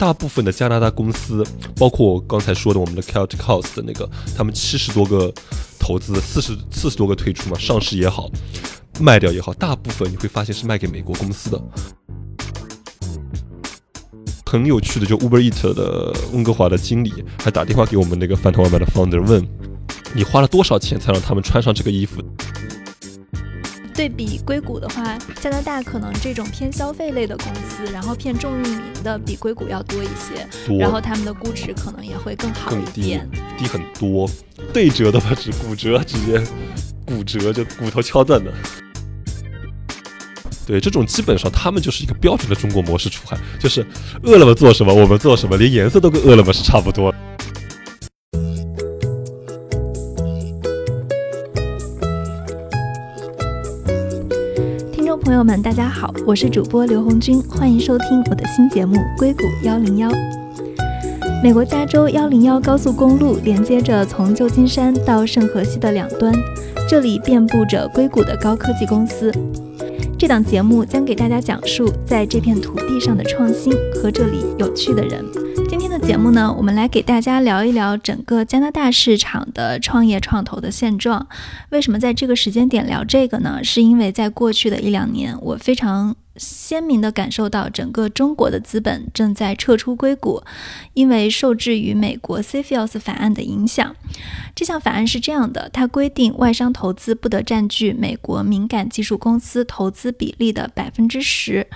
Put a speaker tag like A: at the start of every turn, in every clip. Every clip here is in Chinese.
A: 大部分的加拿大公司，包括我刚才说的我们的 Celtic House 的那个，他们七十多个投资，四十四十多个退出嘛，上市也好，卖掉也好，大部分你会发现是卖给美国公司的。很有趣的，就 Uber Eat 的温哥华的经理还打电话给我们那个饭团外卖的 founder 问，你花了多少钱才让他们穿上这个衣服？
B: 对比硅谷的话，加拿大可能这种偏消费类的公司，然后偏重运营的比硅谷要多一些，然后他们的估值可能也会更好一点，
A: 低很多，对折的吧，是骨折，直接骨折就骨头敲断的。对，这种基本上他们就是一个标准的中国模式出海，就是饿了么做什么我们做什么，连颜色都跟饿了么是差不多。
B: 们，大家好，我是主播刘红军，欢迎收听我的新节目《硅谷幺零幺》。美国加州幺零幺高速公路连接着从旧金山到圣荷西的两端，这里遍布着硅谷的高科技公司。这档节目将给大家讲述在这片土地上的创新和这里有趣的人。今天节目呢，我们来给大家聊一聊整个加拿大市场的创业创投的现状。为什么在这个时间点聊这个呢？是因为在过去的一两年，我非常。鲜明地感受到，整个中国的资本正在撤出硅谷，因为受制于美国 CFIUS 法案的影响。这项法案是这样的，它规定外商投资不得占据美国敏感技术公司投资比例的百分之十。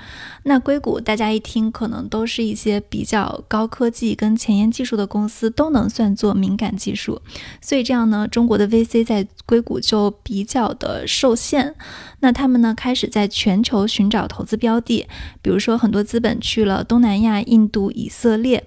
B: 那硅谷大家一听，可能都是一些比较高科技跟前沿技术的公司，都能算作敏感技术。所以这样呢，中国的 VC 在硅谷就比较的受限。那他们呢，开始在全球寻找投资标的，比如说很多资本去了东南亚、印度、以色列。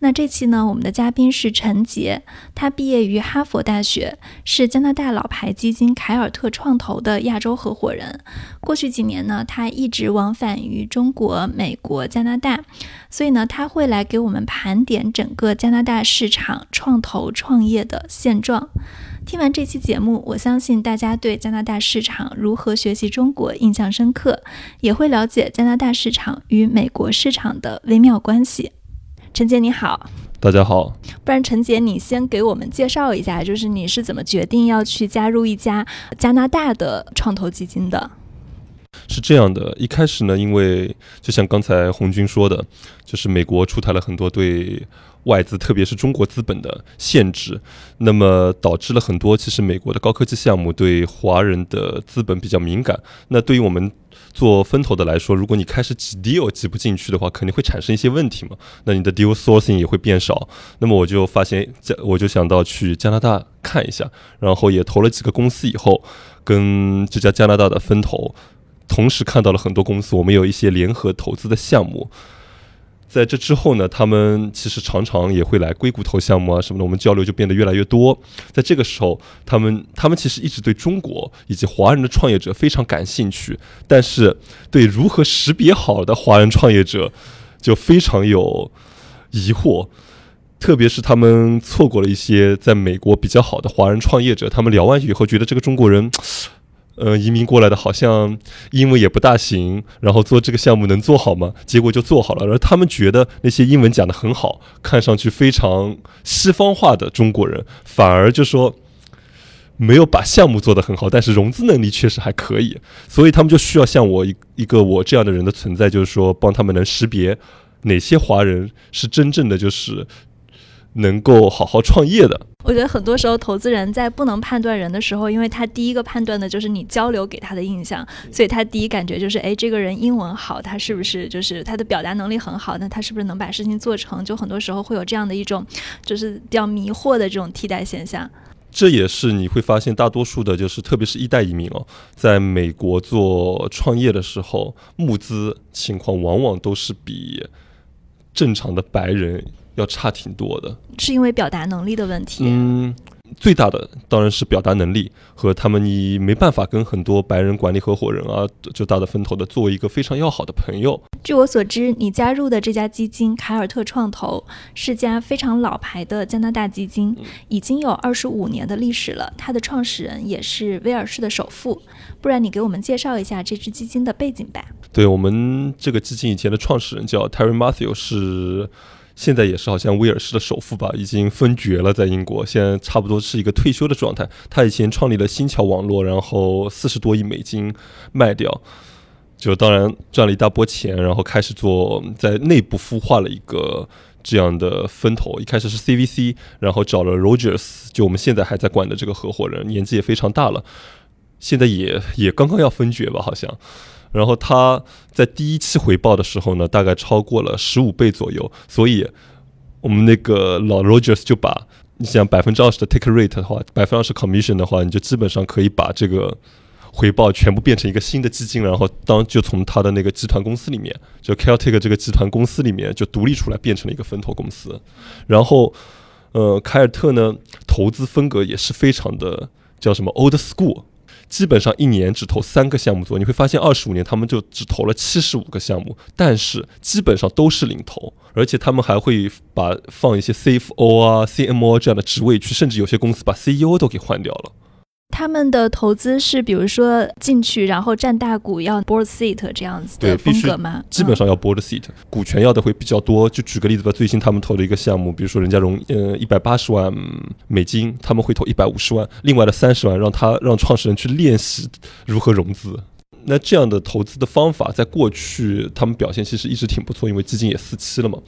B: 那这期呢，我们的嘉宾是陈杰，他毕业于哈佛大学，是加拿大老牌基金凯尔特创投的亚洲合伙人。过去几年呢，他一直往返于中国、美国、加拿大，所以呢，他会来给我们盘点整个加拿大市场创投创业的现状。听完这期节目，我相信大家对加拿大市场如何学习中国印象深刻，也会了解加拿大市场与美国市场的微妙关系。陈杰你好，
A: 大家好。
B: 不然陈姐，你先给我们介绍一下，就是你是怎么决定要去加入一家加拿大的创投基金的？
A: 是这样的，一开始呢，因为就像刚才红军说的，就是美国出台了很多对外资，特别是中国资本的限制，那么导致了很多其实美国的高科技项目对华人的资本比较敏感。那对于我们做分投的来说，如果你开始挤 deal 挤不进去的话，肯定会产生一些问题嘛。那你的 deal sourcing 也会变少。那么我就发现，我就想到去加拿大看一下，然后也投了几个公司，以后跟这家加拿大的分投。同时看到了很多公司，我们有一些联合投资的项目。在这之后呢，他们其实常常也会来硅谷投项目啊什么的，我们交流就变得越来越多。在这个时候，他们他们其实一直对中国以及华人的创业者非常感兴趣，但是对如何识别好的华人创业者就非常有疑惑。特别是他们错过了一些在美国比较好的华人创业者，他们聊完以后觉得这个中国人。呃，移民过来的好像英文也不大行，然后做这个项目能做好吗？结果就做好了。而他们觉得那些英文讲得很好，看上去非常西方化的中国人，反而就说没有把项目做得很好，但是融资能力确实还可以。所以他们就需要像我一一个我这样的人的存在，就是说帮他们能识别哪些华人是真正的就是。能够好好创业的，
B: 我觉得很多时候投资人在不能判断人的时候，因为他第一个判断的就是你交流给他的印象，所以他第一感觉就是，哎，这个人英文好，他是不是就是他的表达能力很好？那他是不是能把事情做成？就很多时候会有这样的一种，就是比较迷惑的这种替代现象。
A: 这也是你会发现，大多数的就是特别是一代移民哦，在美国做创业的时候，募资情况往往都是比正常的白人。要差挺多的，
B: 是因为表达能力的问题。
A: 嗯，最大的当然是表达能力和他们，你没办法跟很多白人管理合伙人啊，就大的分头的作为一个非常要好的朋友。
B: 据我所知，你加入的这家基金凯尔特创投是家非常老牌的加拿大基金，已经有二十五年的历史了。它的创始人也是威尔士的首富。不然你给我们介绍一下这支基金的背景吧。
A: 对我们这个基金以前的创始人叫 Terry Matthew 是。现在也是好像威尔士的首富吧，已经分爵了，在英国，现在差不多是一个退休的状态。他以前创立了新桥网络，然后四十多亿美金卖掉，就当然赚了一大波钱，然后开始做在内部孵化了一个这样的分头。一开始是 CVC，然后找了 Rogers，就我们现在还在管的这个合伙人，年纪也非常大了，现在也也刚刚要分爵吧，好像。然后他在第一期回报的时候呢，大概超过了十五倍左右，所以我们那个老 Rogers 就把你想百分之二十的 take rate 的话，百分之二十 commission 的话，你就基本上可以把这个回报全部变成一个新的基金，然后当就从他的那个集团公司里面，就 Celtic 这个集团公司里面就独立出来，变成了一个分投公司。然后，呃，凯尔特呢，投资风格也是非常的叫什么 old school。基本上一年只投三个项目做，你会发现二十五年他们就只投了七十五个项目，但是基本上都是领投，而且他们还会把放一些 CFO 啊、CMO 这样的职位去，甚至有些公司把 CEO 都给换掉了。
B: 他们的投资是，比如说进去然后占大股，要 board seat 这样子的风格吗？
A: 基本上要 board seat，股权要的会比较多。就举个例子吧，最新他们投的一个项目，比如说人家融呃一百八十万美金，他们会投一百五十万，另外的三十万让他让创始人去练习如何融资。那这样的投资的方法，在过去他们表现其实一直挺不错，因为基金也四期了嘛。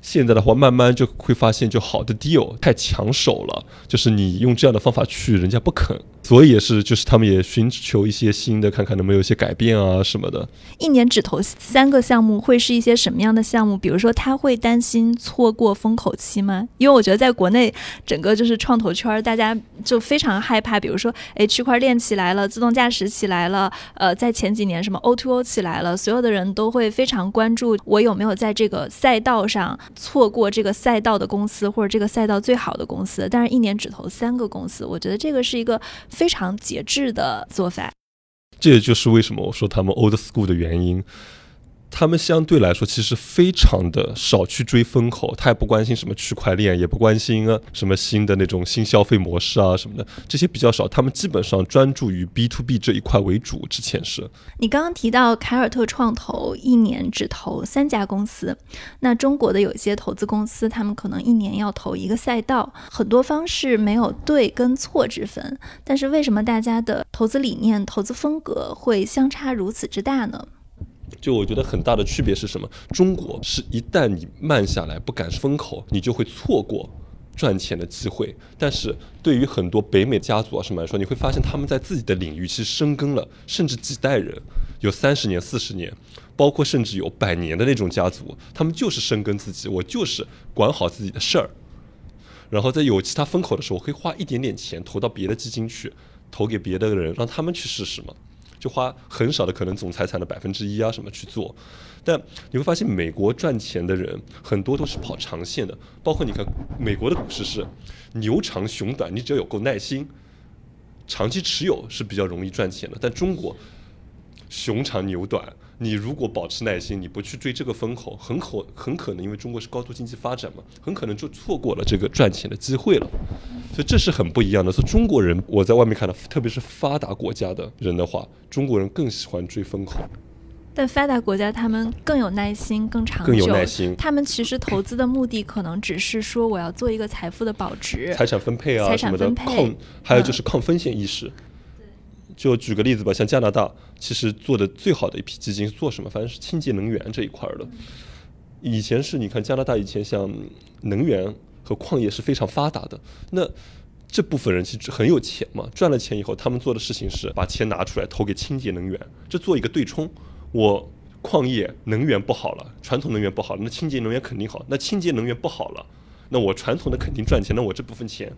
A: 现在的话，慢慢就会发现，就好的 deal 太抢手了，就是你用这样的方法去，人家不肯。所以也是，就是他们也寻求一些新的，看看能不能有一些改变啊什么的。
B: 一年只投三个项目，会是一些什么样的项目？比如说，他会担心错过风口期吗？因为我觉得在国内，整个就是创投圈，大家就非常害怕。比如说，哎，区块链起来了，自动驾驶起来了，呃，在前几年什么 O2O 起来了，所有的人都会非常关注我有没有在这个赛道上错过这个赛道的公司，或者这个赛道最好的公司。但是，一年只投三个公司，我觉得这个是一个。非常节制的做法，
A: 这也就是为什么我说他们 old school 的原因。他们相对来说其实非常的少去追风口，他也不关心什么区块链，也不关心啊什么新的那种新消费模式啊什么的，这些比较少。他们基本上专注于 B to B 这一块为主。之前是
B: 你刚刚提到凯尔特创投一年只投三家公司，那中国的有些投资公司，他们可能一年要投一个赛道，很多方式没有对跟错之分。但是为什么大家的投资理念、投资风格会相差如此之大呢？
A: 就我觉得很大的区别是什么？中国是一旦你慢下来不赶风口，你就会错过赚钱的机会。但是对于很多北美家族啊什么来说，你会发现他们在自己的领域其实深耕了，甚至几代人，有三十年、四十年，包括甚至有百年的那种家族，他们就是深耕自己，我就是管好自己的事儿。然后在有其他风口的时候，我可以花一点点钱投到别的基金去，投给别的人，让他们去试试嘛。就花很少的可能总财产的百分之一啊什么去做，但你会发现美国赚钱的人很多都是跑长线的，包括你看美国的股市是牛长熊短，你只要有够耐心，长期持有是比较容易赚钱的。但中国熊长牛短。你如果保持耐心，你不去追这个风口，很可很可能因为中国是高度经济发展嘛，很可能就错过了这个赚钱的机会了。所以这是很不一样的。所以中国人我在外面看到，特别是发达国家的人的话，中国人更喜欢追风口。
B: 但发达国家他们更有耐心，更长久。
A: 更有耐心。
B: 他们其实投资的目的可能只是说我要做一个财富的保值、
A: 财产分配啊什么的，抗还有就是抗风险意识。就举个例子吧，像加拿大，其实做的最好的一批基金是做什么？反正是清洁能源这一块的。以前是你看加拿大以前像能源和矿业是非常发达的，那这部分人其实很有钱嘛，赚了钱以后，他们做的事情是把钱拿出来投给清洁能源，就做一个对冲。我矿业能源不好了，传统能源不好了，那清洁能源肯定好。那清洁能源不好了，那我传统的肯定赚钱，那我这部分钱。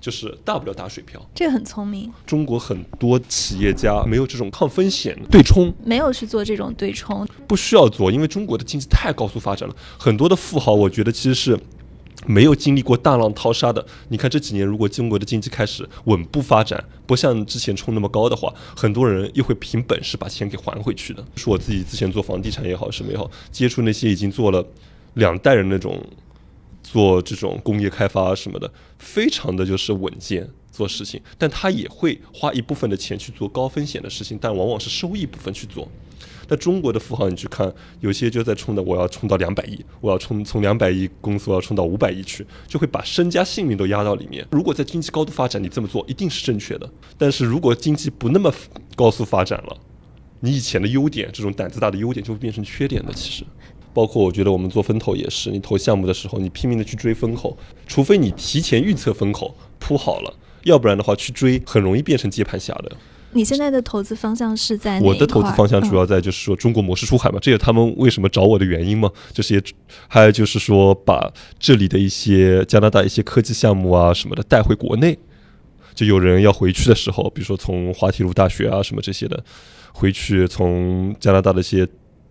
A: 就是大不了打水漂，
B: 这个很聪明。
A: 中国很多企业家没有这种抗风险对冲，
B: 没有去做这种对冲，
A: 不需要做，因为中国的经济太高速发展了。很多的富豪，我觉得其实是没有经历过大浪淘沙的。你看这几年，如果中国的经济开始稳步发展，不像之前冲那么高的话，很多人又会凭本事把钱给还回去的。是我自己之前做房地产也好，什么也好，接触那些已经做了两代人那种。做这种工业开发什么的，非常的就是稳健做事情，但他也会花一部分的钱去做高风险的事情，但往往是收益部分去做。那中国的富豪你去看，有些就在冲的，我要冲到两百亿，我要冲从两百亿公司我要冲到五百亿去，就会把身家性命都压到里面。如果在经济高度发展，你这么做一定是正确的。但是如果经济不那么高速发展了，你以前的优点，这种胆子大的优点就会变成缺点的。其实，包括我觉得我们做风投也是，你投项目的时候，你拼命的去追风口，除非你提前预测风口铺好了，要不然的话去追很容易变成接盘侠的。
B: 你现在的投资方向是在
A: 我的投资方向主要在就是说中国模式出海嘛，这也他们为什么找我的原因嘛。就是也还有就是说把这里的一些加拿大一些科技项目啊什么的带回国内，就有人要回去的时候，比如说从滑铁卢大学啊什么这些的回去，从加拿大的一些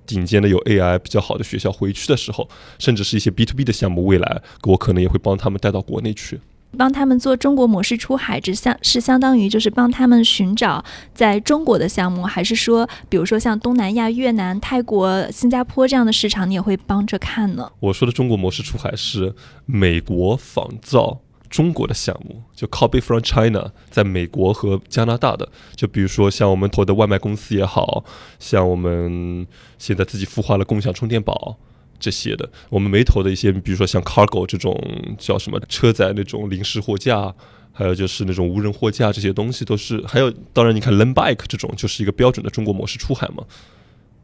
A: 顶尖的有 AI 比较好的学校回去的时候，甚至是一些 B to B 的项目，未来我可能也会帮他们带到国内去。
B: 帮他们做中国模式出海，只相是相当于就是帮他们寻找在中国的项目，还是说，比如说像东南亚、越南、泰国、新加坡这样的市场，你也会帮着看呢？
A: 我说的中国模式出海是美国仿造中国的项目，就 copy from China，在美国和加拿大的，就比如说像我们投的外卖公司也好像我们现在自己孵化了共享充电宝。这些的，我们没投的一些，比如说像 cargo 这种叫什么车载那种临时货架，还有就是那种无人货架，这些东西都是。还有，当然你看 land bike 这种，就是一个标准的中国模式出海嘛，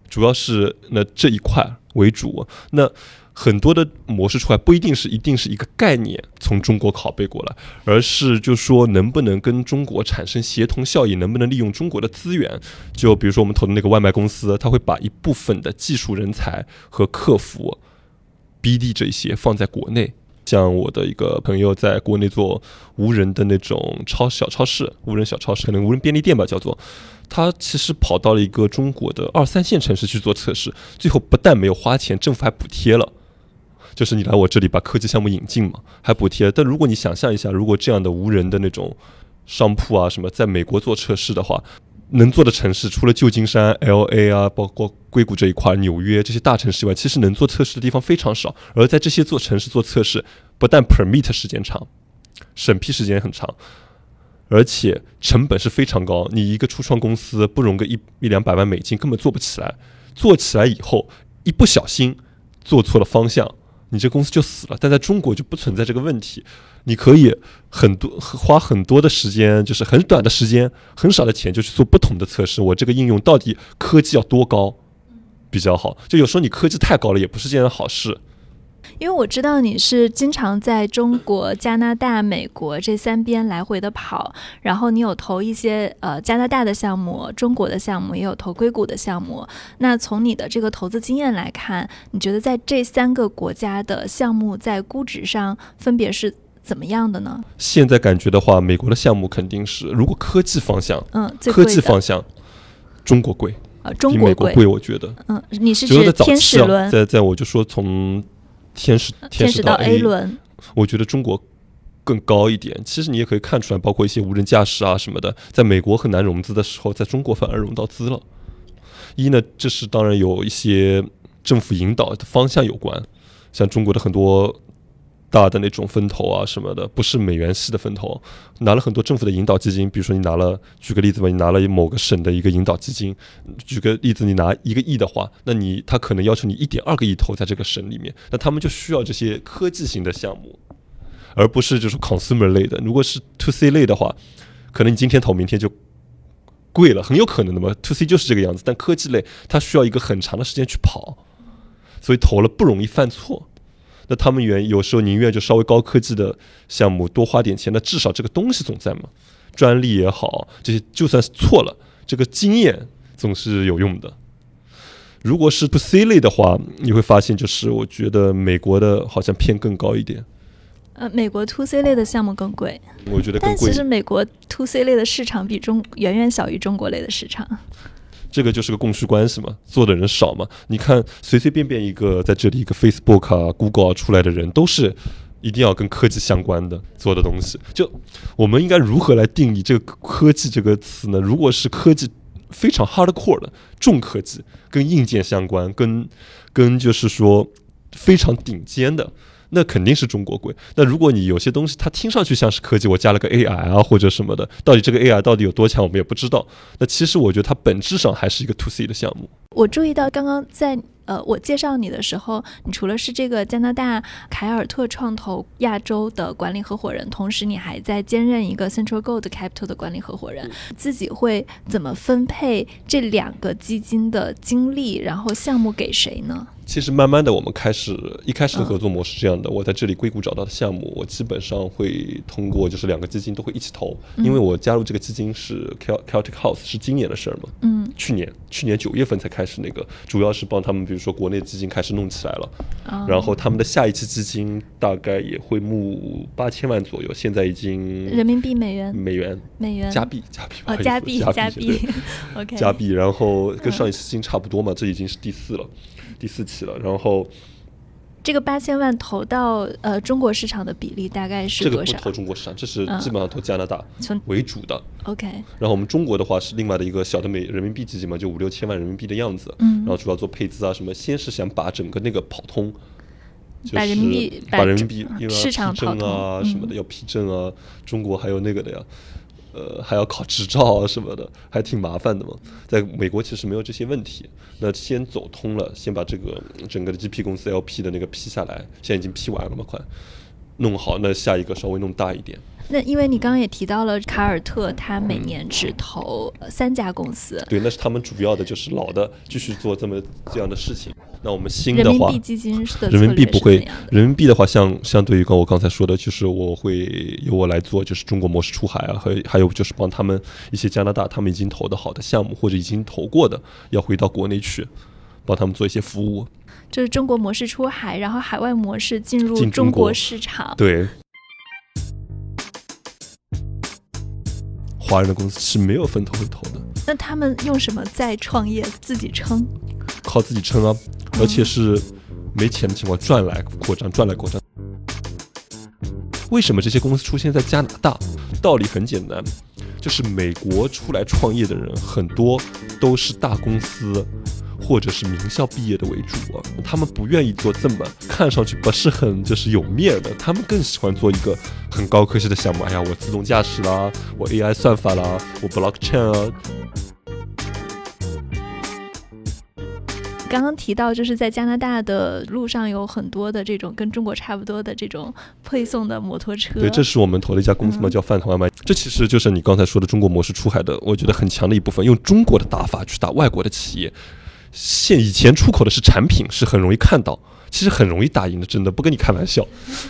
A: 主要是那这一块为主。那很多的模式出来不一定是一定是一个概念从中国拷贝过来，而是就说能不能跟中国产生协同效应，能不能利用中国的资源？就比如说我们投的那个外卖公司，他会把一部分的技术人才和客服、BD 这些放在国内。像我的一个朋友在国内做无人的那种超小超市、无人小超市，可能无人便利店吧，叫做。他其实跑到了一个中国的二三线城市去做测试，最后不但没有花钱，政府还补贴了。就是你来我这里把科技项目引进嘛，还补贴。但如果你想象一下，如果这样的无人的那种商铺啊什么，在美国做测试的话，能做的城市除了旧金山、L A 啊，包括硅谷这一块、纽约这些大城市以外，其实能做测试的地方非常少。而在这些做城市做测试，不但 permit 时间长，审批时间很长，而且成本是非常高。你一个初创公司不融个一一两百万美金，根本做不起来。做起来以后，一不小心做错了方向。你这公司就死了，但在中国就不存在这个问题。你可以很多花很多的时间，就是很短的时间，很少的钱，就去做不同的测试。我这个应用到底科技要多高比较好？就有时候你科技太高了，也不是件好事。
B: 因为我知道你是经常在中国、加拿大、美国这三边来回的跑，然后你有投一些呃加拿大的项目、中国的项目，也有投硅谷的项目。那从你的这个投资经验来看，你觉得在这三个国家的项目在估值上分别是怎么样的呢？
A: 现在感觉的话，美国的项目肯定是，如果科技方向，
B: 嗯，
A: 科技方向，中国贵，
B: 呃，中国
A: 贵，我觉得，
B: 嗯，你是指天使轮？
A: 在在我就说从。天使
B: 天使到 A 轮，
A: 我觉得中国更高一点。其实你也可以看出来，包括一些无人驾驶啊什么的，在美国很难融资的时候，在中国反而融到资了。一呢，这是当然有一些政府引导的方向有关，像中国的很多。大的那种分投啊什么的，不是美元系的分投，拿了很多政府的引导基金，比如说你拿了，举个例子吧，你拿了某个省的一个引导基金，举个例子，你拿一个亿的话，那你他可能要求你一点二个亿投在这个省里面，那他们就需要这些科技型的项目，而不是就是 consumer 类的。如果是 to C 类的话，可能你今天投，明天就贵了，很有可能的嘛。to C 就是这个样子，但科技类它需要一个很长的时间去跑，所以投了不容易犯错。那他们愿有时候宁愿就稍微高科技的项目多花点钱，那至少这个东西总在嘛，专利也好，这些就算是错了，这个经验总是有用的。如果是 to C 类的话，你会发现就是我觉得美国的好像偏更高一点。
B: 呃，美国 to C 类的项目更贵，
A: 我觉得。
B: 但其实美国 to C 类的市场比中远远小于中国类的市场。
A: 这个就是个供需关系嘛，做的人少嘛。你看，随随便便一个在这里一个 Facebook 啊、Google 啊出来的人，都是一定要跟科技相关的做的东西。就我们应该如何来定义这个科技这个词呢？如果是科技非常 hardcore 的重科技，跟硬件相关，跟跟就是说非常顶尖的。那肯定是中国贵。那如果你有些东西它听上去像是科技，我加了个 AI 啊或者什么的，到底这个 AI 到底有多强，我们也不知道。那其实我觉得它本质上还是一个 To C 的项目。
B: 我注意到刚刚在。呃，我介绍你的时候，你除了是这个加拿大凯尔特创投亚洲的管理合伙人，同时你还在兼任一个 Central Gold Capital 的管理合伙人。自己会怎么分配这两个基金的精力，然后项目给谁呢？
A: 其实慢慢的，我们开始一开始的合作模式这样的。我在这里硅谷找到的项目，我基本上会通过就是两个基金都会一起投，因为我加入这个基金是 Celtic House 是今年的事儿嘛。嗯。去年去年九月份才开始那个，主要是帮他们，比如说国内基金开始弄起来了，然后他们的下一期基金大概也会募八千万左右，现在已经
B: 人民币、美元、
A: 美元、
B: 美元、
A: 加币、加币
B: 哦，加币、加币，OK，
A: 加币，然后跟上一次基金差不多嘛，这已经是第四了。第四期了，然后
B: 这个八千万投到呃中国市场的比例大概是
A: 多少？这个不投中国市场，这是基本上投加拿大为主的。
B: OK。
A: 然后我们中国的话是另外的一个小的美人民币基金嘛，就五六千万人民币的样子。嗯。然后主要做配资啊什么，先是想把整个那个跑通，
B: 把人民币
A: 把人民币
B: 市场
A: 批证啊什么的要批证啊，中国还有那个的呀。呃，还要考执照啊什么的，还挺麻烦的嘛。在美国其实没有这些问题。那先走通了，先把这个整个的 GP 公司要批的那个批下来，现在已经批完了嘛，快弄好。那下一个稍微弄大一点。
B: 那因为你刚刚也提到了卡尔特，他每年只投三家公司。
A: 对，那是他们主要的就是老的继续做这么这样的事情。那我们新的话，人
B: 民币基金的
A: 人民币不会，人民币的话，像相对于刚我刚才说的，就是我会由我来做，就是中国模式出海啊，和还有就是帮他们一些加拿大他们已经投的好的项目或者已经投过的，要回到国内去，帮他们做一些服务。
B: 就是中国模式出海，然后海外模式进入
A: 中
B: 国市场。
A: 对。华人的公司是没有分头会投的。
B: 那他们用什么在创业？自己撑？
A: 靠自己撑啊！而且是没钱的情况赚来扩张，赚来扩张。为什么这些公司出现在加拿大？道理很简单，就是美国出来创业的人很多都是大公司。或者是名校毕业的为主啊，他们不愿意做这么看上去不是很就是有面的，他们更喜欢做一个很高科技的项目。哎呀，我自动驾驶啦，我 AI 算法啦，我 blockchain 啊。
B: 刚刚提到就是在加拿大的路上有很多的这种跟中国差不多的这种配送的摩托车。
A: 对，这是我们投的一家公司嘛，叫饭团外卖。这其实就是你刚才说的中国模式出海的，我觉得很强的一部分，用中国的打法去打外国的企业。现以前出口的是产品，是很容易看到，其实很容易打赢的，真的不跟你开玩笑。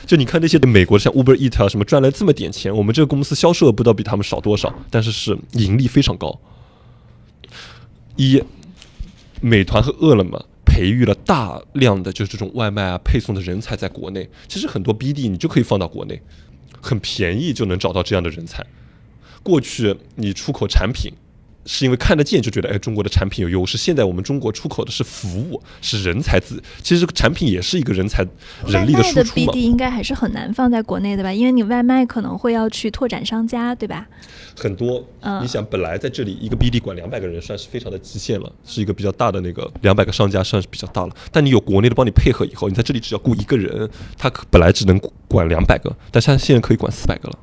A: 就你看那些美国像 Uber Eat 啊什么赚了这么点钱，我们这个公司销售额不知道比他们少多少，但是是盈利非常高。一，美团和饿了么培育了大量的就是这种外卖啊配送的人才在国内，其实很多 BD 你就可以放到国内，很便宜就能找到这样的人才。过去你出口产品。是因为看得见就觉得哎，中国的产品有优势。现在我们中国出口的是服务，是人才资。其实这个产品也是一个人才、人力
B: 的
A: 输出
B: 嘛。应该还是很难放在国内的吧？因为你外卖可能会要去拓展商家，对吧？
A: 很多，你想本来在这里一个 BD 管两百个人算是非常的极限了，是一个比较大的那个两百个商家算是比较大了。但你有国内的帮你配合以后，你在这里只要雇一个人，他本来只能管两百个，但现在现在可以管四百个了。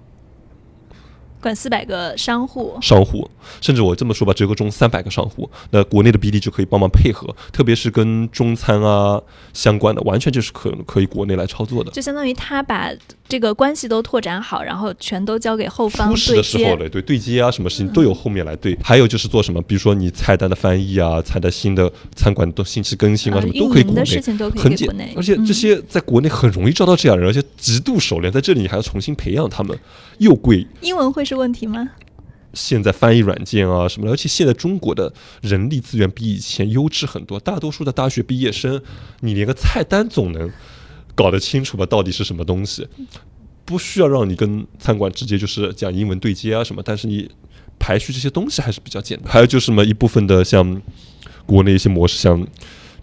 B: 管四百个商户，
A: 商户，甚至我这么说吧，折个中三百个商户，那国内的 BD 就可以帮忙配合，特别是跟中餐啊相关的，完全就是可可以国内来操作的。
B: 就相当于他把这个关系都拓展好，然后全都交给后方
A: 初始的时候嘞，对对接啊，什么事情都有后面来对。还有就是做什么，比如说你菜单的翻译啊，菜单新的餐馆的信息更新啊，什么都可以国内，很简单。而且这些在国内很容易招到这样人，而且极度熟练，在这里你还要重新培养他们，又贵。
B: 英文会是问题吗？
A: 现在翻译软件啊什么的，而且现在中国的人力资源比以前优质很多。大多数的大学毕业生，你连个菜单总能搞得清楚吧？到底是什么东西？不需要让你跟餐馆直接就是讲英文对接啊什么，但是你排序这些东西还是比较简单。还有就是什么一部分的像国内一些模式，像。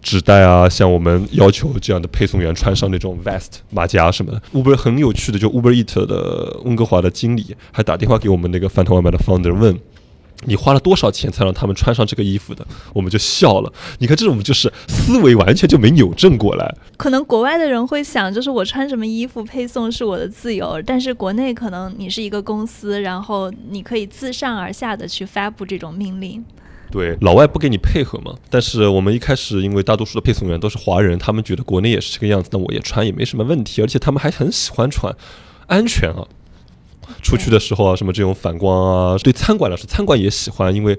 A: 纸袋啊，像我们要求这样的配送员穿上那种 vest 马甲什么的。Uber 很有趣的，就 Uber Eat 的温哥华的经理还打电话给我们那个饭团外卖的 founder 问，你花了多少钱才让他们穿上这个衣服的？我们就笑了。你看这种就是思维完全就没扭正过来。
B: 可能国外的人会想，就是我穿什么衣服配送是我的自由，但是国内可能你是一个公司，然后你可以自上而下的去发布这种命令。
A: 对，老外不给你配合嘛。但是我们一开始因为大多数的配送员都是华人，他们觉得国内也是这个样子，那我也穿也没什么问题，而且他们还很喜欢穿，安全啊。出去的时候啊，什么这种反光啊，对餐馆来说，餐馆也喜欢，因为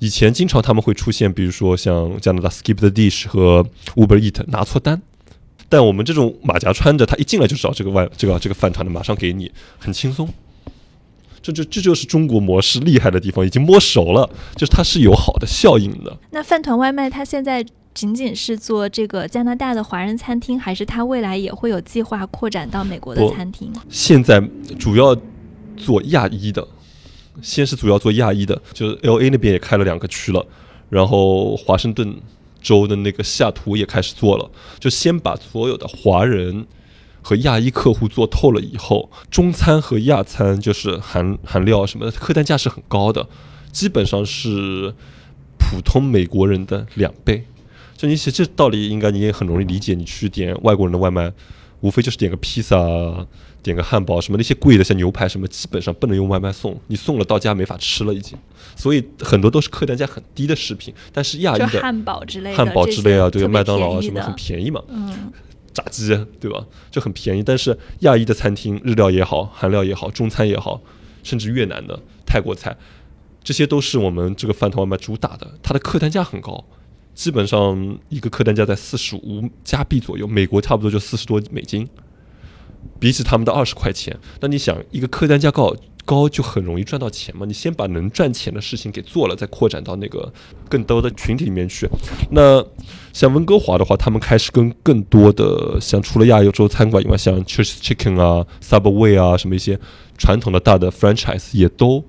A: 以前经常他们会出现，比如说像加拿大 Skip the Dish 和 Uber Eat 拿错单，但我们这种马甲穿着，他一进来就找这个外这个这个饭团的，马上给你，很轻松。这就这就是中国模式厉害的地方，已经摸熟了，就是它是有好的效应的。
B: 那饭团外卖它现在仅仅是做这个加拿大的华人餐厅，还是它未来也会有计划扩展到美国的餐厅？
A: 现在主要。做亚裔的，先是主要做亚裔的，就是 L A 那边也开了两个区了，然后华盛顿州的那个西雅图也开始做了，就先把所有的华人和亚裔客户做透了以后，中餐和亚餐就是含含料什么的，客单价是很高的，基本上是普通美国人的两倍。就你写这道理，应该你也很容易理解。你去点外国人的外卖，无非就是点个披萨。点个汉堡什么那些贵的像牛排什么基本上不能用外卖送，你送了到家没法吃了已经，所以很多都是客单价很低的食品。但是亚裔的
B: 汉堡之类的，
A: 汉堡之类啊，对
B: 麦
A: 当劳啊什么很便宜嘛，
B: 嗯，
A: 炸鸡对吧，就很便宜。但是亚裔的餐厅，日料也好，韩料也好，中餐也好，甚至越南的泰国菜，这些都是我们这个饭团外卖主打的，它的客单价很高，基本上一个客单价在四十五加币左右，美国差不多就四十多美金。比起他们的二十块钱，那你想一个客单价高高就很容易赚到钱嘛？你先把能赚钱的事情给做了，再扩展到那个更多的群体里面去。那像温哥华的话，他们开始跟更多的像除了亚洲餐馆以外，像 Church Chicken 啊、Subway 啊什么一些传统的大的 franchise 也都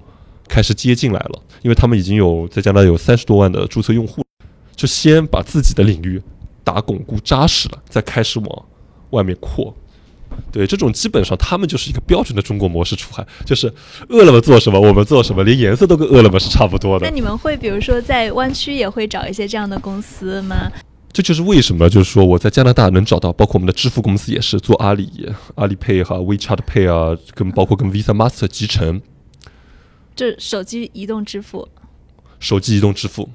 A: 开始接进来了，因为他们已经有在加拿大有三十多万的注册用户，就先把自己的领域打巩固扎实了，再开始往外面扩。对，这种基本上他们就是一个标准的中国模式出海，就是饿了么做什么我们做什么，连颜色都跟饿了么是差不多的。
B: 那你们会比如说在湾区也会找一些这样的公司吗？
A: 这就是为什么，就是说我在加拿大能找到，包括我们的支付公司也是做阿里、阿里 Pay 和、WeChat Pay 啊，跟包括跟 Visa、Master 集成，
B: 就手机移动支付，
A: 手机移动支付。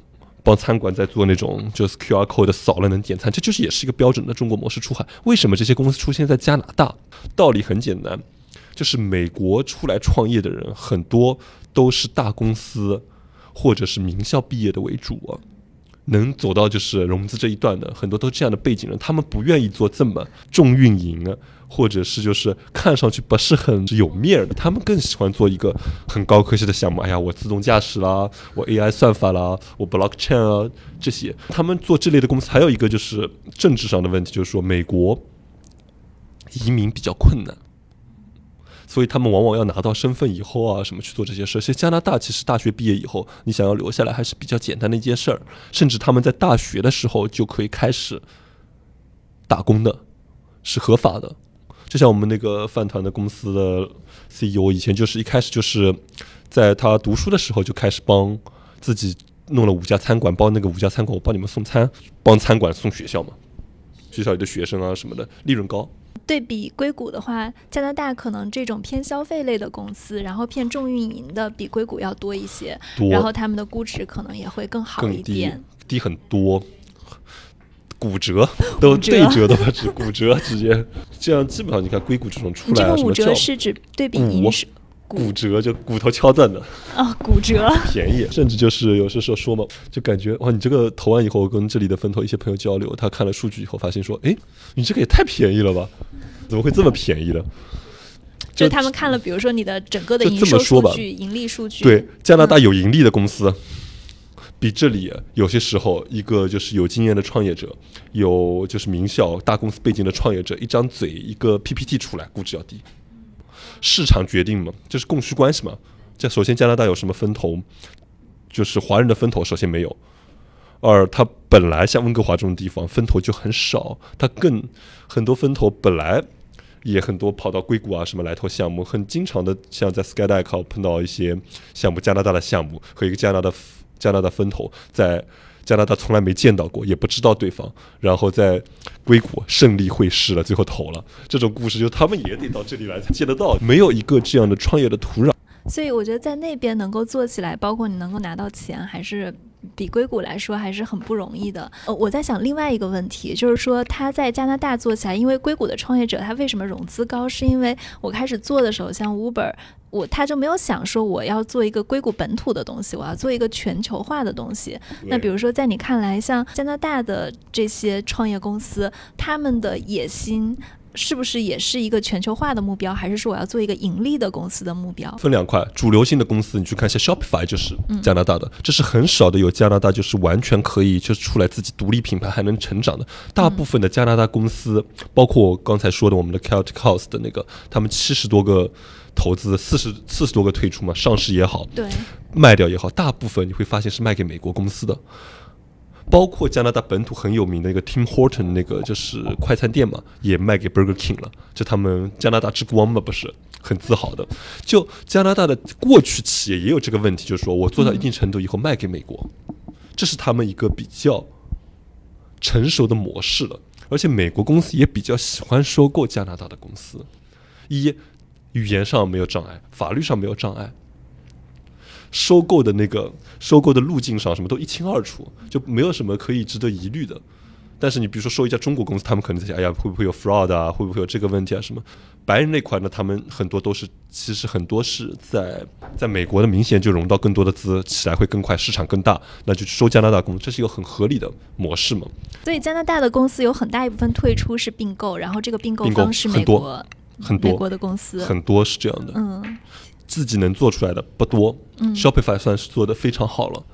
A: 帮餐馆在做那种就是 QR code 扫了能点餐，这就是也是一个标准的中国模式出海。为什么这些公司出现在加拿大？道理很简单，就是美国出来创业的人很多都是大公司或者是名校毕业的为主啊。能走到就是融资这一段的很多都这样的背景人，他们不愿意做这么重运营啊，或者是就是看上去不是很有面儿的，他们更喜欢做一个很高科技的项目。哎呀，我自动驾驶啦，我 AI 算法啦，我 blockchain 啊这些，他们做这类的公司。还有一个就是政治上的问题，就是说美国移民比较困难。所以他们往往要拿到身份以后啊，什么去做这些事儿。其实加拿大其实大学毕业以后，你想要留下来还是比较简单的一件事儿。甚至他们在大学的时候就可以开始打工的，是合法的。就像我们那个饭团的公司的 CEO，以前就是一开始就是在他读书的时候就开始帮自己弄了五家餐馆，包那个五家餐馆我帮你们送餐，帮餐馆送学校嘛，学校里的学生啊什么的，利润高。
B: 对比硅谷的话，加拿大可能这种偏消费类的公司，然后偏重运营的比硅谷要多一些，然后他们的估值可能也会更好一点，
A: 低很多，骨折 都对折的吧，指骨折直接这样，基本上你看硅谷这种出来，
B: 这个五折是指对比银是。
A: 骨折就骨头敲断的
B: 啊，骨折
A: 便宜，甚至就是有些时候说嘛，就感觉哇，你这个投完以后，跟这里的分头一些朋友交流，他看了数据以后，发现说，哎，你这个也太便宜了吧？怎么会这么便宜的？
B: 就他们看了，比如说你的整个的营收数据、盈利数据，
A: 对加拿大有盈利的公司，比这里有些时候一个就是有经验的创业者，有就是名校大公司背景的创业者，一张嘴一个 PPT 出来，估值要低。市场决定嘛，就是供需关系嘛。这首先加拿大有什么分头，就是华人的分头首先没有。而，它本来像温哥华这种地方分头就很少，它更很多分头本来也很多跑到硅谷啊什么来投项目，很经常的像在 Sky d e 碰到一些项目，加拿大的项目和一个加拿大加拿大分头在。加拿大从来没见到过，也不知道对方，然后在硅谷胜利会师了，最后投了。这种故事就他们也得到这里来才见得到，没有一个这样的创业的土壤。
B: 所以我觉得在那边能够做起来，包括你能够拿到钱，还是比硅谷来说还是很不容易的。呃，我在想另外一个问题，就是说他在加拿大做起来，因为硅谷的创业者他为什么融资高？是因为我开始做的时候，像 Uber，我他就没有想说我要做一个硅谷本土的东西，我要做一个全球化的东西。那比如说在你看来，像加拿大的这些创业公司，他们的野心。是不是也是一个全球化的目标，还是说我要做一个盈利的公司的目标？
A: 分两块，主流性的公司，你去看一下 Shopify，就是加拿大的，这是很少的有加拿大就是完全可以就是出来自己独立品牌还能成长的。大部分的加拿大公司，包括我刚才说的我们的 Celtic House 的那个，他们七十多个投资，四十四十多个退出嘛，上市也好，
B: 对，
A: 卖掉也好，大部分你会发现是卖给美国公司的。包括加拿大本土很有名的一个 Tim Horton 那个就是快餐店嘛，也卖给 Burger King 了，就他们加拿大之光嘛，不是很自豪的。就加拿大的过去企业也有这个问题，就是说我做到一定程度以后卖给美国，这是他们一个比较成熟的模式了。而且美国公司也比较喜欢收购加拿大的公司，一语言上没有障碍，法律上没有障碍。收购的那个收购的路径上，什么都一清二楚，就没有什么可以值得疑虑的。但是你比如说收一家中国公司，他们可能在想，哎呀，会不会有 fraud 啊？会不会有这个问题啊？什么？白人那块呢？他们很多都是，其实很多是在在美国的，明显就融到更多的资，起来会更快，市场更大，那就收加拿大公司，这是一个很合理的模式嘛。
B: 所以加拿大的公司有很大一部分退出是并购，然后这个并购方是美
A: 国很多
B: 美国的公司，
A: 很多是这样的。
B: 嗯。
A: 自己能做出来的不多，Shopify 算是做的非常好了。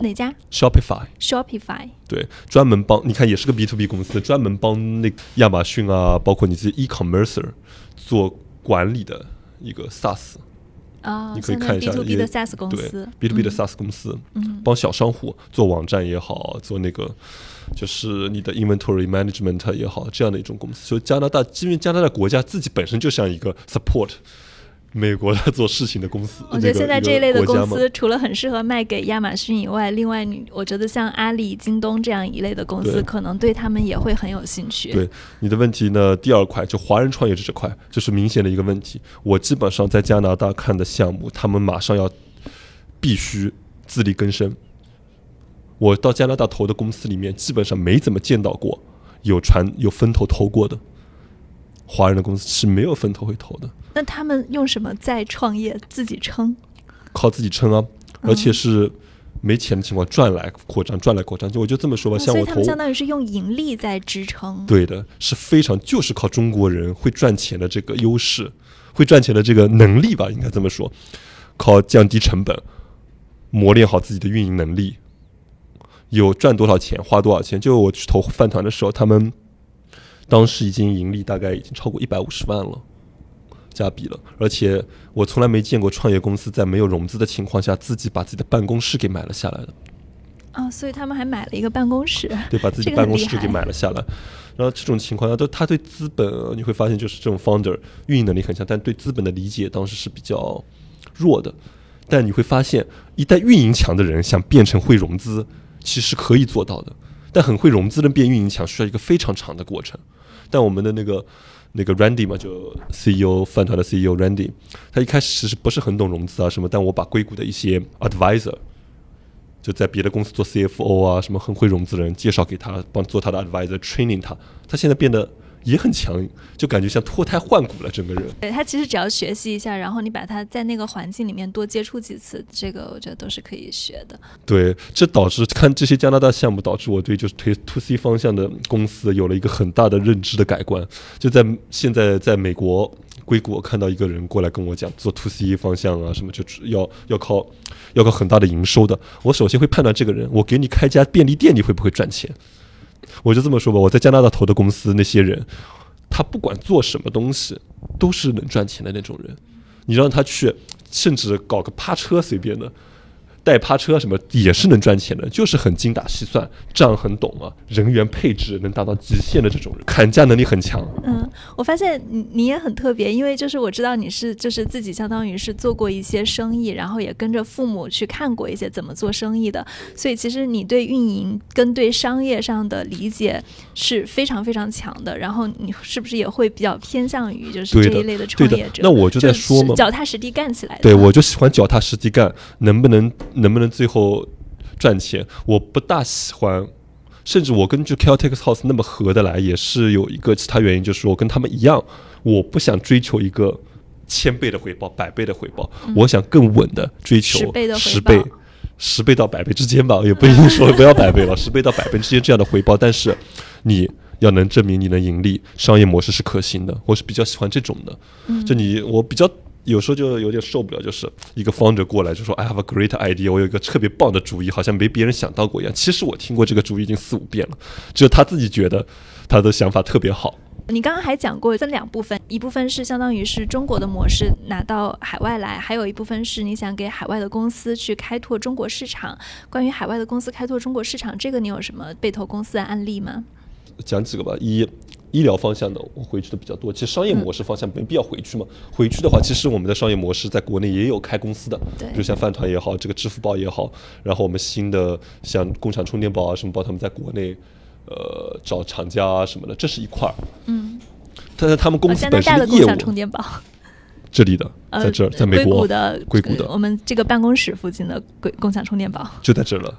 B: 哪家
A: ？Shopify，Shopify，对，专门帮你看也是个 B to B 公司，专门帮那亚马逊啊，包括你自己 e-commerce 做管理的一个 SaaS
B: 啊，
A: 你可以看一下
B: B to B 的 SaaS 公司
A: ，B to B 的 SaaS 公司，嗯帮小商户做网站也好，做那个就是你的 inventory management 也好，这样的一种公司。所以加拿大，因为加拿大国家自己本身就像一个 support。美国的做事情的公司，
B: 我觉得现在这一类的公司，除了很适合卖给亚马逊以外，另外你我觉得像阿里、京东这样一类的公司，可能对他们也会很有兴趣。
A: 对你的问题呢，第二块就华人创业者这块，就是明显的一个问题。我基本上在加拿大看的项目，他们马上要必须自力更生。我到加拿大投的公司里面，基本上没怎么见到过有传有风投投过的华人的公司是没有风投会投的。
B: 那他们用什么在创业？自己撑？
A: 靠自己撑啊！而且是没钱的情况赚来扩张，赚来扩张。就我就这么说吧，像我投，
B: 相当于是用盈利在支撑。
A: 对的，是非常就是靠中国人会赚钱的这个优势，会赚钱的这个能力吧，应该这么说。靠降低成本，磨练好自己的运营能力，有赚多少钱花多少钱。就我去投饭团的时候，他们当时已经盈利大概已经超过一百五十万了。加币了，而且我从来没见过创业公司在没有融资的情况下，自己把自己的办公室给买了下来的。
B: 啊，所以他们还买了一个办公室，
A: 对，把自己办公室给买了下来。然后这种情况下，都他对资本，你会发现就是这种 founder 运营能力很强，但对资本的理解当时是比较弱的。但你会发现，一旦运营强的人想变成会融资，其实可以做到的。但很会融资的变运营强，需要一个非常长的过程。但我们的那个。那个 Randy 嘛，就 CEO 饭团的 CEO Randy，他一开始是不是很懂融资啊什么，但我把硅谷的一些 advisor，就在别的公司做 CFO 啊什么很会融资的人介绍给他，帮做他的 advisor，training 他，他现在变得。也很强，就感觉像脱胎换骨了，整个人。
B: 对他其实只要学习一下，然后你把他在那个环境里面多接触几次，这个我觉得都是可以学的。
A: 对，这导致看这些加拿大项目，导致我对就是推 to C 方向的公司有了一个很大的认知的改观。就在现在在美国硅谷，我看到一个人过来跟我讲做 to C 方向啊什么，就要要靠要靠很大的营收的。我首先会判断这个人，我给你开家便利店，你会不会赚钱？我就这么说吧，我在加拿大投的公司，那些人，他不管做什么东西，都是能赚钱的那种人。你让他去，甚至搞个趴车，随便的。代趴车什么也是能赚钱的，就是很精打细算，账很懂啊，人员配置能达到极限的这种人，砍价能力很强。
B: 嗯，我发现你你也很特别，因为就是我知道你是就是自己相当于是做过一些生意，然后也跟着父母去看过一些怎么做生意的，所以其实你对运营跟对商业上的理解是非常非常强的。然后你是不是也会比较偏向于就是这一类的创业者？
A: 那我就在说嘛，
B: 脚踏实地干起来。
A: 对，我就喜欢脚踏实地干，能不能？能不能最后赚钱。我不大喜欢，甚至我跟就 Caltex House 那么合得来，也是有一个其他原因，就是我跟他们一样，我不想追求一个千倍的回报、百倍的回报，我想更稳的追求
B: 十倍
A: 十
B: 报
A: 倍。十倍到百倍之间吧，也不一定说不要百倍了，十倍到百倍之间这样的回报，但是你要能证明你能盈利，商业模式是可行的，我是比较喜欢这种的。
B: 嗯
A: 就你我比较有时候就有点受不了，就是一个 founder 过来就说 I have a great idea，我有一个特别棒的主意，好像没别人想到过一样。其实我听过这个主意已经四五遍了，只有他自己觉得他的想法特别好。
B: 你刚刚还讲过分两部分，一部分是相当于是中国的模式拿到海外来，还有一部分是你想给海外的公司去开拓中国市场。关于海外的公司开拓中国市场，这个你有什么被投公司的案例吗？
A: 讲几个吧，一医疗方向的我回去的比较多，其实商业模式方向没必要回去嘛。回去的话，其实我们的商业模式在国内也有开公司的，
B: 对
A: 比如像饭团也好，这个支付宝也好，然后我们新的像共享充电宝啊什么宝，他们在国内呃找厂家啊什么的，这是一块儿。
B: 嗯，
A: 但是他们公司本身业务
B: 的共享充电宝，
A: 这里的，
B: 呃，
A: 在这儿，在美
B: 硅
A: 国
B: 谷的
A: 硅谷的
B: 呃我们这个办公室附近的硅共享充电宝。
A: 就在这儿了。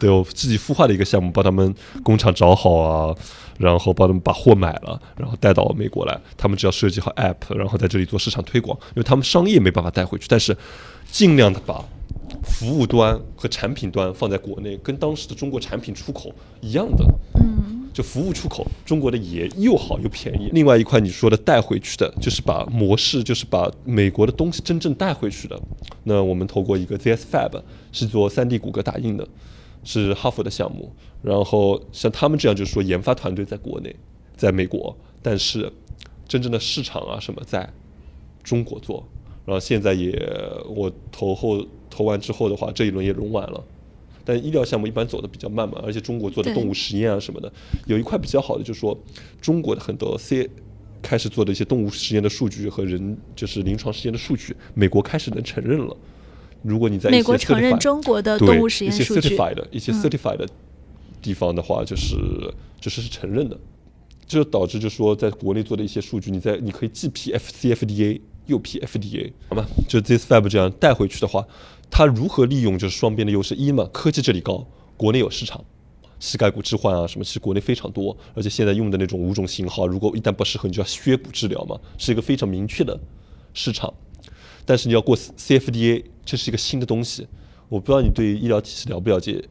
A: 对我自己孵化的一个项目，帮他们工厂找好啊，然后帮他们把货买了，然后带到美国来。他们只要设计好 app，然后在这里做市场推广，因为他们商业没办法带回去，但是尽量的把服务端和产品端放在国内，跟当时的中国产品出口一样的。
B: 嗯，
A: 就服务出口，中国的也又好又便宜。另外一块你说的带回去的，就是把模式，就是把美国的东西真正带回去的。那我们投过一个 ZS Fab，是做 3D 骨骼打印的，是哈佛的项目。然后像他们这样，就是说研发团队在国内，在美国，但是真正的市场啊什么在中国做。然后现在也我投后投完之后的话，这一轮也融完了。但医疗项目一般走的比较慢嘛，而且中国做的动物实验啊什么的，有一块比较好的，就是说中国的很多 C 开始做的一些动物实验的数据和人就是临床实验的数据，美国开始能承认了。如果你在
B: 美国承认中国的动物实验
A: 一些。certified 的一些
B: 嗯
A: certified 的地方的话，就是就是是承认的，这就导致就说在国内做的一些数据，你在你可以既批 FCFDA 又批 FDA，好吗？就 this fab 这样带回去的话，它如何利用就是双边的优势？一嘛，科技这里高，国内有市场。膝盖骨置换啊，什么其实国内非常多，而且现在用的那种五种型号，如果一旦不适合，你就要削骨治疗嘛，是一个非常明确的市场。但是你要过 CFDA，这是一个新的东西。我不知道你对医疗体系了不了解，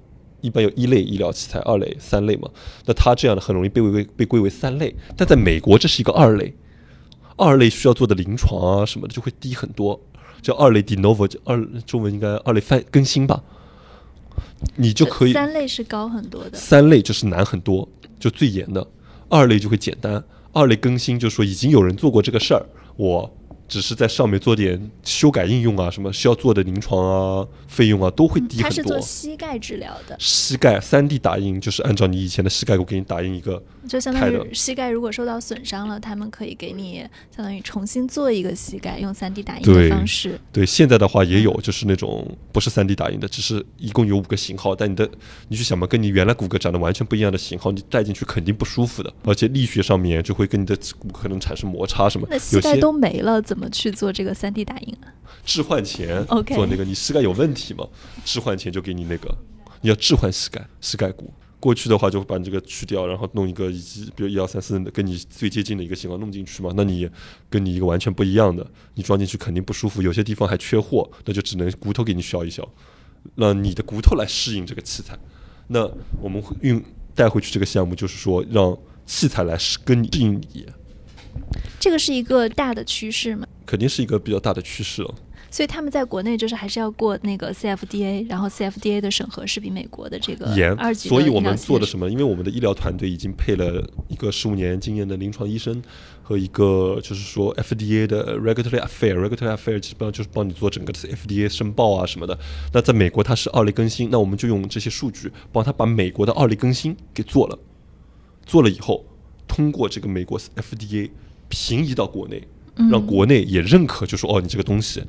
A: 一般有一类医疗器材、二类、三类嘛。那它这样的很容易被归为被归为三类，但在美国这是一个二类，二类需要做的临床啊什么的就会低很多，叫二类 de novo，二中文应该二类翻更新吧，你就可以
B: 三类是高很多的。
A: 三类就是难很多，就最严的；二类就会简单。二类更新就是说已经有人做过这个事儿，我只是在上面做点修改应用啊，什么需要做的临床啊、费用啊都会低很多
B: 他是做。膝盖治疗的，
A: 膝盖三 D 打印就是按照你以前的膝盖骨给你打印一个，
B: 就相当于膝盖如果受到损伤了，他们可以给你相当于重新做一个膝盖，用 3D 打印的方式。
A: 对，现在的话也有，就是那种不是三 D 打印的，只是一共有五个型号，但你的你去想嘛，跟你原来骨骼长得完全不一样的型号，你带进去肯定不舒服的，而且力学上面就会跟你的骨可能产生摩擦什么。
B: 那膝盖都没了，怎么去做这个三 D 打印啊？
A: 置换前做那个，你膝盖有问题嘛？置换前就给你那个，你要置换膝盖膝盖骨。过去的话就把你这个去掉，然后弄一个以及比如一二三四跟你最接近的一个型号弄进去嘛，那你跟你一个完全不一样的，你装进去肯定不舒服，有些地方还缺货，那就只能骨头给你削一削，让你的骨头来适应这个器材。那我们会运带回去这个项目，就是说让器材来适跟你适应你，
B: 这个是一个大的趋势嘛？
A: 肯定是一个比较大的趋势了。
B: 所以他们在国内就是还是要过那个 CFDA，然后 CFDA 的审核是比美国的这个
A: 严
B: 二，级
A: 所以我们做的什么？因为我们的医疗团队已经配了一个十五年经验的临床医生和一个就是说 FDA 的 regulatory affair，regulatory affair 基本上就是帮你做整个的 FDA 申报啊什么的。那在美国它是二类更新，那我们就用这些数据帮他把美国的二类更新给做了，做了以后通过这个美国 FDA 平移到国内，
B: 嗯
A: 让国内也认可，就说哦，你这个东西。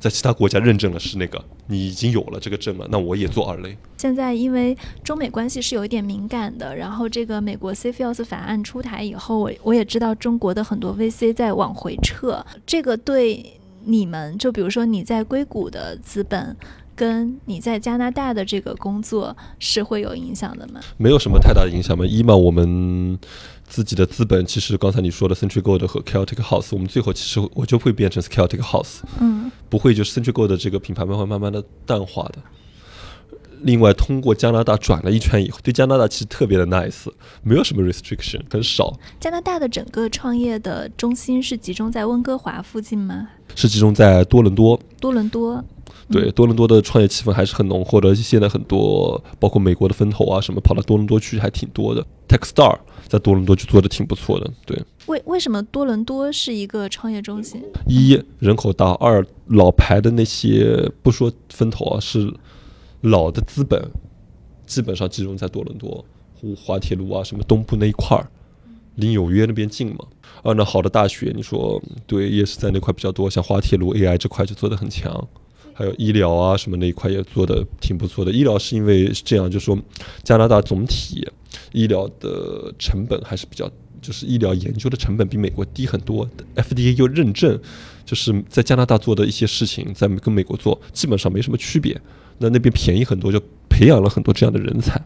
A: 在其他国家认证了是那个，你已经有了这个证了，那我也做二类。
B: 现在因为中美关系是有一点敏感的，然后这个美国 CFIUS 法案出台以后，我我也知道中国的很多 VC 在往回撤，这个对你们就比如说你在硅谷的资本跟你在加拿大的这个工作是会有影响的吗？
A: 没有什么太大的影响嘛。一嘛，我们自己的资本，其实刚才你说的 Century Gold 和 Celtic House，我们最后其实我就会变成 Celtic House，
B: 嗯，
A: 不会就是 Century Gold 的这个品牌慢慢慢慢的淡化的。另外，通过加拿大转了一圈以后，对加拿大其实特别的 nice，没有什么 restriction，很少。
B: 加拿大的整个创业的中心是集中在温哥华附近吗？
A: 是集中在多伦多。
B: 多伦多。
A: 对，多伦多的创业气氛还是很浓厚的。现在很多包括美国的分头啊什么，跑到多伦多去还挺多的。Techstar 在多伦多就做的挺不错的。对。
B: 为为什么多伦多是一个创业中心？
A: 一人口大，二老牌的那些不说分头啊是。老的资本基本上集中在多伦多，滑铁卢啊，什么东部那一块儿，离纽约那边近嘛。啊，那好的大学，你说对，也是在那块比较多，像滑铁卢 AI 这块就做的很强，还有医疗啊什么那一块也做的挺不错的。医疗是因为是这样，就是说加拿大总体医疗的成本还是比较，就是医疗研究的成本比美国低很多，FDA 又认证，就是在加拿大做的一些事情，在跟美国做基本上没什么区别。那那边便宜很多，就培养了很多这样的人才。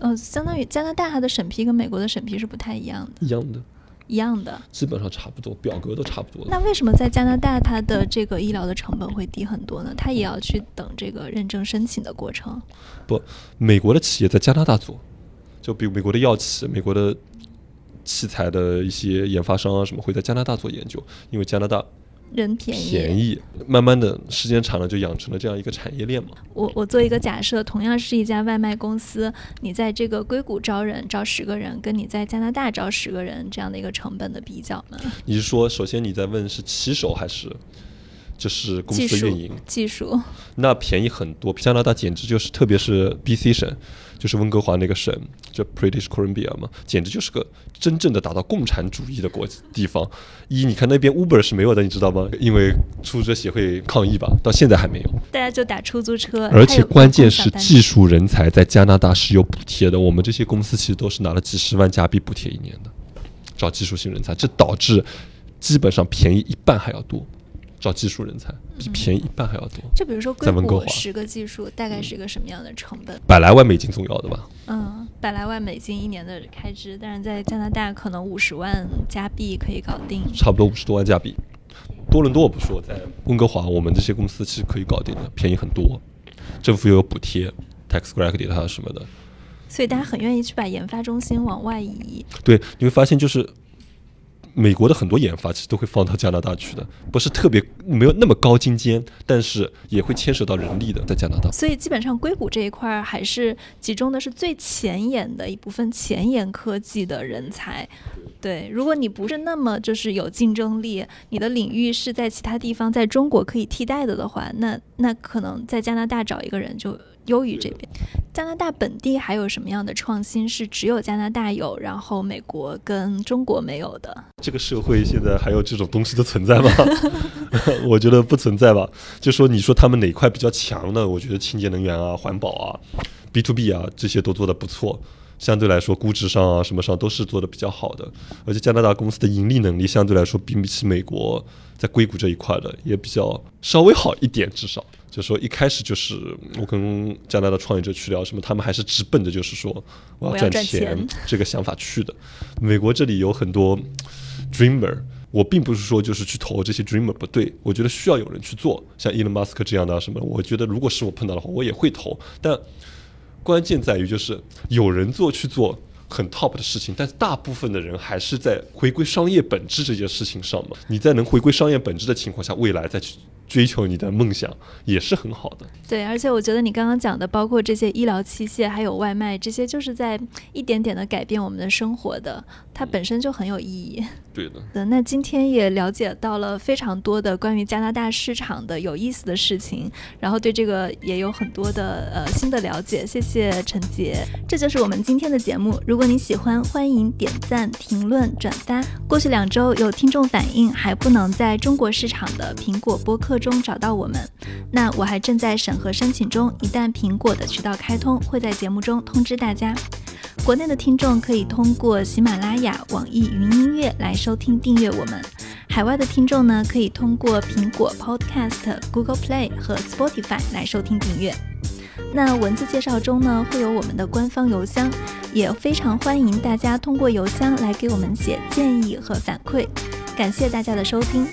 B: 呃，相当于加拿大它的审批跟美国的审批是不太一样的。
A: 一样的，
B: 一样的，
A: 基本上差不多，表格都差不多。
B: 那为什么在加拿大它的这个医疗的成本会低很多呢？它也要去等这个认证申请的过程。
A: 不，美国的企业在加拿大做，就比如美国的药企、美国的器材的一些研发商啊什么会在加拿大做研究，因为加拿大。
B: 人便宜，
A: 便宜，慢慢的时间长了就养成了这样一个产业链嘛。
B: 我我做一个假设，同样是一家外卖公司，你在这个硅谷招人招十个人，跟你在加拿大招十个人这样的一个成本的比较呢？
A: 你是说，首先你在问是骑手还是就是公司运营？
B: 技术？
A: 那便宜很多，加拿大简直就是，特别是 BC 省。就是温哥华那个省，就 British Columbia 嘛，简直就是个真正的达到共产主义的国地方。一，你看那边 Uber 是没有的，你知道吗？因为出租车协会抗议吧，到现在还没有。
B: 大家就打出租车。
A: 而且关键是技术人才在加拿大是有补贴的，我们这些公司其实都是拿了几十万加币补贴一年的，找技术性人才，这导致基本上便宜一半还要多。找技术人才比便宜一半还要多。
B: 就比如说，在温哥华十个技术大概是一个什么样的成本？
A: 百来万美金总要的吧？
B: 嗯，百来万美金一年的开支，但是在加拿大可能五十万加币可以搞定。
A: 差不多五十多万加币。多伦多我不说，在温哥华我们这些公司其实可以搞定的，便宜很多。政府又有补贴，tax credit 啊什么的。
B: 所以大家很愿意去把研发中心往外移。
A: 对，你会发现就是。美国的很多研发其实都会放到加拿大去的，不是特别没有那么高精尖，但是也会牵涉到人力的，在加拿大。
B: 所以基本上硅谷这一块还是集中的是最前沿的一部分前沿科技的人才。对，如果你不是那么就是有竞争力，你的领域是在其他地方在中国可以替代的的话，那那可能在加拿大找一个人就。优于这边，加拿大本地还有什么样的创新是只有加拿大有，然后美国跟中国没有的？
A: 这个社会现在还有这种东西的存在吗？我觉得不存在吧。就说你说他们哪块比较强呢？我觉得清洁能源啊、环保啊、B to B 啊这些都做得不错，相对来说估值上啊什么上都是做的比较好的。而且加拿大公司的盈利能力相对来说比比起美国在硅谷这一块的也比较稍微好一点，至少。就说一开始就是我跟加拿大创业者去聊什么，他们还是直奔着就是说
B: 我
A: 要赚钱这个想法去的。美国这里有很多 dreamer，我并不是说就是去投这些 dreamer 不对，我觉得需要有人去做，像 Elon Musk 这样的什么，我觉得如果是我碰到的话，我也会投。但关键在于就是有人做去做很 top 的事情，但大部分的人还是在回归商业本质这件事情上嘛。你在能回归商业本质的情况下，未来再去。追求你的梦想也是很好的。
B: 对，而且我觉得你刚刚讲的，包括这些医疗器械，还有外卖，这些就是在一点点的改变我们的生活的，它本身就很有意义。
A: 对的。
B: 的，那今天也了解到了非常多的关于加拿大市场的有意思的事情，然后对这个也有很多的呃新的了解。谢谢陈杰，这就是我们今天的节目。如果你喜欢，欢迎点赞、评论、转发。过去两周有听众反映还不能在中国市场的苹果播中找到我们，那我还正在审核申请中，一旦苹果的渠道开通，会在节目中通知大家。国内的听众可以通过喜马拉雅、网易云音乐来收听订阅我们。海外的听众呢，可以通过苹果 Podcast、Google Play 和 Spotify 来收听订阅。那文字介绍中呢，会有我们的官方邮箱，也非常欢迎大家通过邮箱来给我们写建议和反馈。感谢大家的收听。